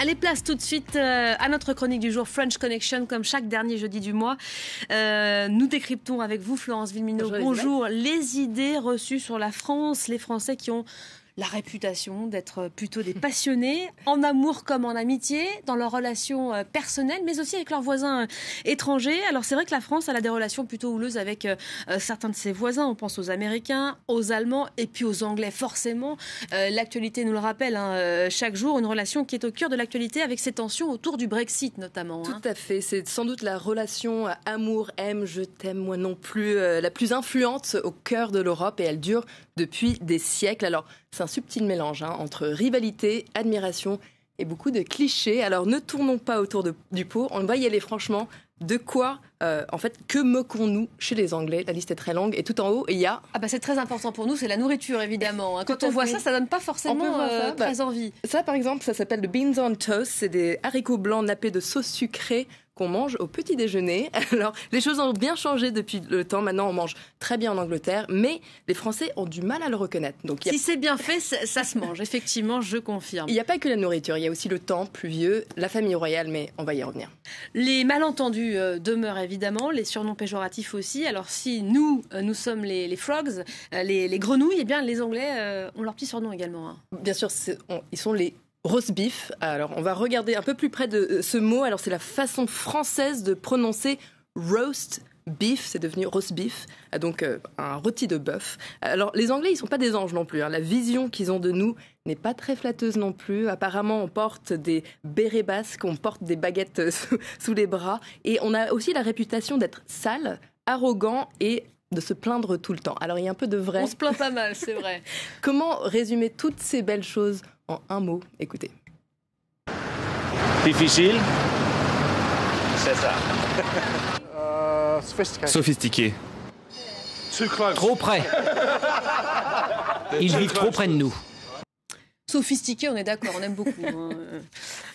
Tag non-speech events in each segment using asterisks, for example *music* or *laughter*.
Allez, place tout de suite euh, à notre chronique du jour French Connection, comme chaque dernier jeudi du mois. Euh, nous décryptons avec vous, Florence Villemino, bonjour, bonjour. Les idées reçues sur la France, les Français qui ont la réputation d'être plutôt des passionnés, en amour comme en amitié, dans leurs relations euh, personnelles, mais aussi avec leurs voisins euh, étrangers. Alors c'est vrai que la France, elle a des relations plutôt houleuses avec euh, certains de ses voisins. On pense aux Américains, aux Allemands et puis aux Anglais, forcément. l'actualité nous le rappelle hein, chaque jour, une relation qui est au cœur de l'actualité avec ces tensions autour du Brexit notamment. Hein. Tout à fait. C'est sans doute la relation amour-aime, je t'aime moi non plus, la plus influente au cœur de l'Europe et elle dure depuis des siècles. Alors c'est un subtil mélange hein, entre rivalité, admiration et beaucoup de clichés. Alors ne tournons pas autour du pot, on va y aller franchement. De quoi, euh, en fait, que moquons-nous chez les Anglais? La liste est très longue et tout en haut, il y a... Ah bah c'est très important pour nous, c'est la nourriture évidemment. Hein. Quand on voit ça, ça donne pas forcément euh, très bah, envie. Ça par exemple, ça s'appelle le beans on toast, c'est des haricots blancs nappés de sauce sucrée qu'on mange au petit déjeuner. *laughs* Alors, les choses ont bien changé depuis le temps. Maintenant, on mange très bien en Angleterre, mais les Français ont du mal à le reconnaître. Donc, si c'est bien fait, ça, se mange. Effectivement, je confirme. Il n'y a pas que la nourriture, il y a aussi le temps pluvieux, la famille royale, mais on va y revenir. Les malentendus euh, demeurent évidemment, les surnoms péjoratifs aussi. Alors, si nous, euh, nous sommes les, frogs, euh, les, grenouilles, eh bien, les Anglais ont leur petit surnom également. Hein. Bien sûr, ils sont les Roast beef. Alors, on va regarder un peu plus près de euh, ce mot. Alors, c'est la façon française de prononcer roast beef, c'est devenu roast beef, euh, donc euh, un rôti de bœuf. Alors les Anglais, ils sont pas des anges non plus. Hein. La vision qu'ils ont de nous n'est pas très flatteuse non plus. Apparemment, on porte des bérets basques, on porte des baguettes *laughs* sous, les bras, et on a aussi la réputation d'être sale, arrogant et de se plaindre tout le temps. Alors il y a un peu de vrai. On se plaint pas mal, c'est vrai. *laughs* Comment résumer toutes ces belles choses en un mot. Écoutez. Difficile. C'est ça. Euh, sophistiqué. Trop près. *laughs* Ils vivent trop près de nous sophistiqué, on est d'accord, on aime beaucoup. Hein.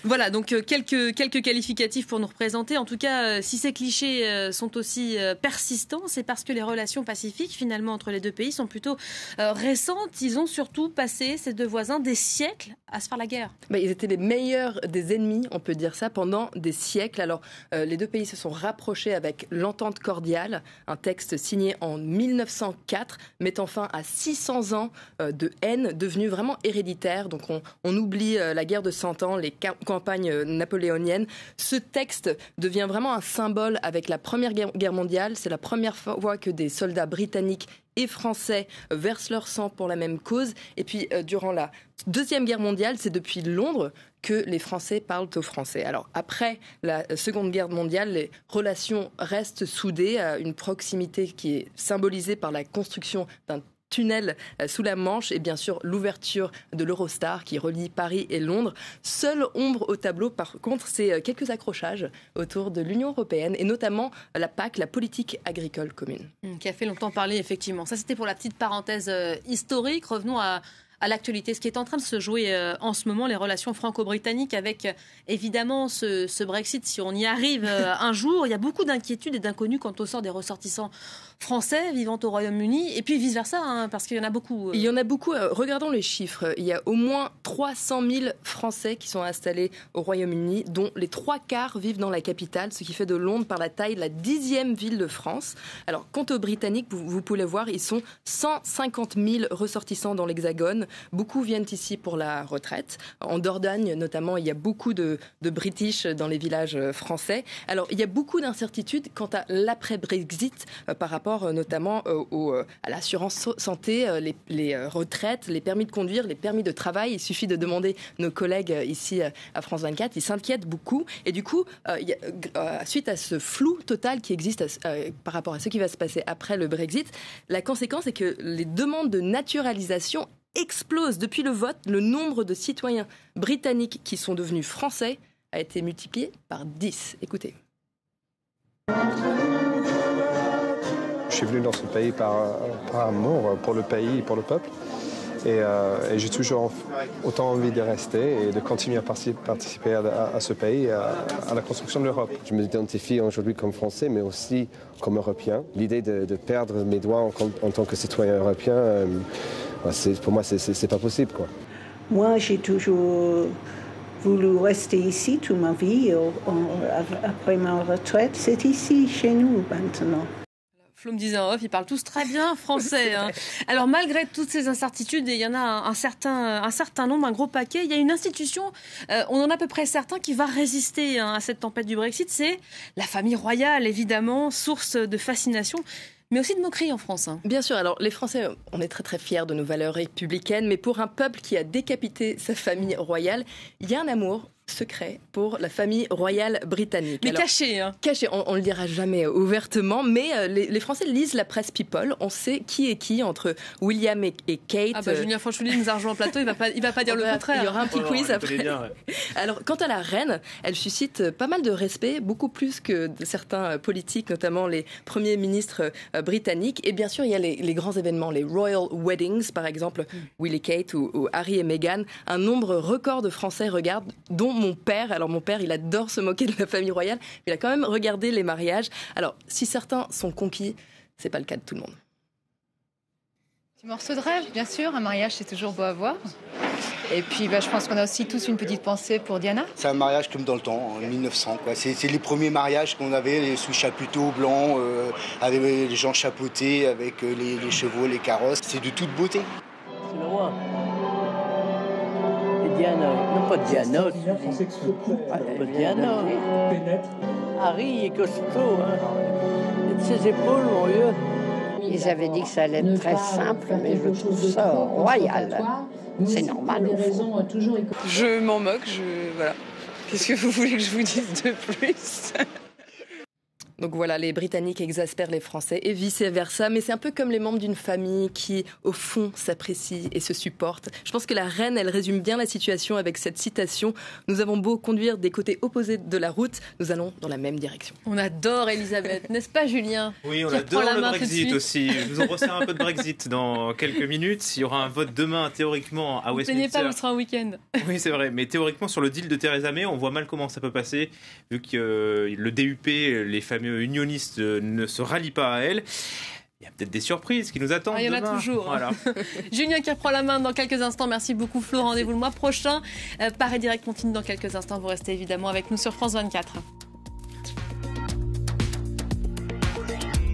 Voilà, donc euh, quelques, quelques qualificatifs pour nous représenter. En tout cas, euh, si ces clichés euh, sont aussi persistants, c'est parce que les relations pacifiques, finalement, entre les deux pays sont plutôt récentes. Ils ont surtout passé, ces deux voisins, des siècles à se faire la guerre. Bah, ils étaient les meilleurs des ennemis, on peut dire ça, pendant des siècles. Alors, les deux pays se sont rapprochés avec l'entente cordiale, un texte signé en 1904, mettant fin à 600 ans de haine devenue vraiment héréditaire donc on, oublie la guerre de Cent Ans, les campagnes euh, napoléoniennes. Ce texte devient vraiment un symbole avec la Première Guerre mondiale. C'est la première fois que des soldats britanniques et français versent leur sang pour la même cause. Et puis, euh, durant la Deuxième Guerre mondiale, c'est depuis Londres que les Français parlent aux Français. Alors, après la Seconde Guerre mondiale, les relations restent soudées à une proximité qui est symbolisée par la construction d'un tunnel euh, sous la Manche et bien sûr l'ouverture de l'Eurostar qui relie Paris et Londres. Seule ombre au tableau, par contre, c'est euh, quelques accrochages autour de l'Union européenne et notamment la PAC, la politique agricole commune. Mmh, qui a fait longtemps parler, effectivement. Ça, c'était pour la petite parenthèse euh, historique. Revenons à, à l'actualité. Ce qui est en train de se jouer euh, en ce moment, les relations franco-britanniques avec euh, évidemment ce, Brexit, si on y arrive euh, un jour, il y a beaucoup d'inquiétudes et d'inconnus quant au sort des ressortissants français vivant au Royaume-Uni et puis vice-versa, hein, parce qu'il y en a beaucoup. Il y en a beaucoup. regardons les chiffres. Il y a au moins 300 000 Français qui sont installés au Royaume-Uni, dont les trois quarts vivent dans la capitale, ce qui fait de Londres par la taille la dixième ville de France. Alors, quant aux Britanniques, vous, vous pouvez le voir, ils sont 150 000 ressortissants dans l'Hexagone. Beaucoup viennent ici pour la retraite. En Dordogne, notamment, il y a beaucoup de, British dans les villages euh, français. Alors, il y a beaucoup d'incertitudes quant à l'après-Brexit euh, par rapport euh, notamment à l'assurance santé, les, retraites, les permis de conduire, les permis de travail. Il suffit de demander nos collègues ici à France 24. Ils s'inquiètent beaucoup. Et du coup, suite à ce flou total qui existe par rapport à ce qui va se passer après le Brexit, la conséquence est que les demandes de naturalisation explose. Depuis le vote, le nombre de citoyens britanniques qui sont devenus français a été multiplié par 10. Écoutez. Je suis venu dans ce pays par, amour pour le pays et pour le peuple. Euh, et, j'ai toujours autant envie de rester et de continuer à participer à, ce pays, à, la construction de l'Europe. Je m'identifie aujourd'hui comme Français, mais aussi comme Européen. L'idée de, perdre mes droits en, tant que citoyen européen, euh, pour moi, c'est pas possible. Quoi. Moi, j'ai toujours voulu rester ici toute ma vie après ma retraite. C'est ici, chez nous, maintenant. Flo me disait en off, ils parlent tous très bien français. Hein. *laughs* Alors malgré toutes ces incertitudes, et il y en a un, certain, un certain nombre, un gros paquet, il y a une institution, euh, on en a à peu près certain, qui va résister hein, à cette tempête du Brexit, c'est la famille royale, évidemment, source de fascination mais aussi de moquerie en France. Hein. Bien sûr, alors les Français, on est très très fiers de nos valeurs républicaines, mais pour un peuple qui a décapité sa famille royale, il y a un amour secret pour la famille royale britannique. Mais caché, hein. Caché, on, ne le dira jamais ouvertement, mais euh, les, Français lisent la presse People. On sait qui est qui entre William et, Kate. Ah bah euh, Julien Fanchouli nous a rejoint en plateau, il va pas, il va pas dire le contraire. Il y aura un petit quiz après. *laughs* Alors, quant à la reine, elle suscite pas mal de respect, beaucoup plus que de certains politiques, notamment les premiers ministres euh, britanniques. Et bien sûr, il y a les, grands événements, les Royal Weddings, par exemple, mm. Willie Kate ou, ou Harry et Meghan. Un nombre record de Français regardent, dont mon père. Alors mon père, il adore se moquer de la famille royale, mais il a quand même regardé les mariages. Alors si certains sont conquis, c'est pas le cas de tout le monde. Petit morceau de rêve, bien sûr. Un mariage, c'est toujours beau à voir. Et puis, bah, je pense qu'on a aussi tous une petite pensée pour Diana. C'est un mariage comme dans le temps, en 1900. C'est les premiers mariages qu'on avait sous chapiteau blanc, euh, avec les gens chapeautés, avec euh, les, les, chevaux, les carrosses. C'est de toute beauté. C'est le roi. Diana, non pas Diana, pas Diana. Harry est costaud, hein. ses épaules, mon vieux. Ils avaient dit que ça allait être très simple, mais je trouve ça royal. C'est normal. Je m'en moque, je. Voilà. Qu'est-ce que vous voulez que je vous dise de plus? Donc voilà, les Britanniques exaspèrent les Français et vice-versa. Mais c'est un peu comme les membres d'une famille qui, au fond, s'apprécient et se supportent. Je pense que la reine, elle résume bien la situation avec cette citation. Nous avons beau conduire des côtés opposés de la route, nous allons dans la même direction. On adore Elisabeth, n'est-ce pas Julien? Oui, on adore le Brexit aussi. Je vous en resserre un peu de Brexit dans quelques minutes. Il y aura un vote demain, théoriquement, à Westminster. Vous pas, vous sera un week-end. *laughs* Oui, c'est vrai. Mais théoriquement, sur le deal de Theresa May, on voit mal comment ça peut passer, vu que euh, le DUP, les familles unioniste ne se rallie pas à elle. Il y a peut-être des surprises qui nous attendent. Ah, il y en a toujours. Hein. *laughs* Julien qui reprend la main dans quelques instants. Merci beaucoup Flo. Rendez-vous le mois prochain. Euh, Paris Direct continue dans quelques instants. Vous restez évidemment avec nous sur France 24.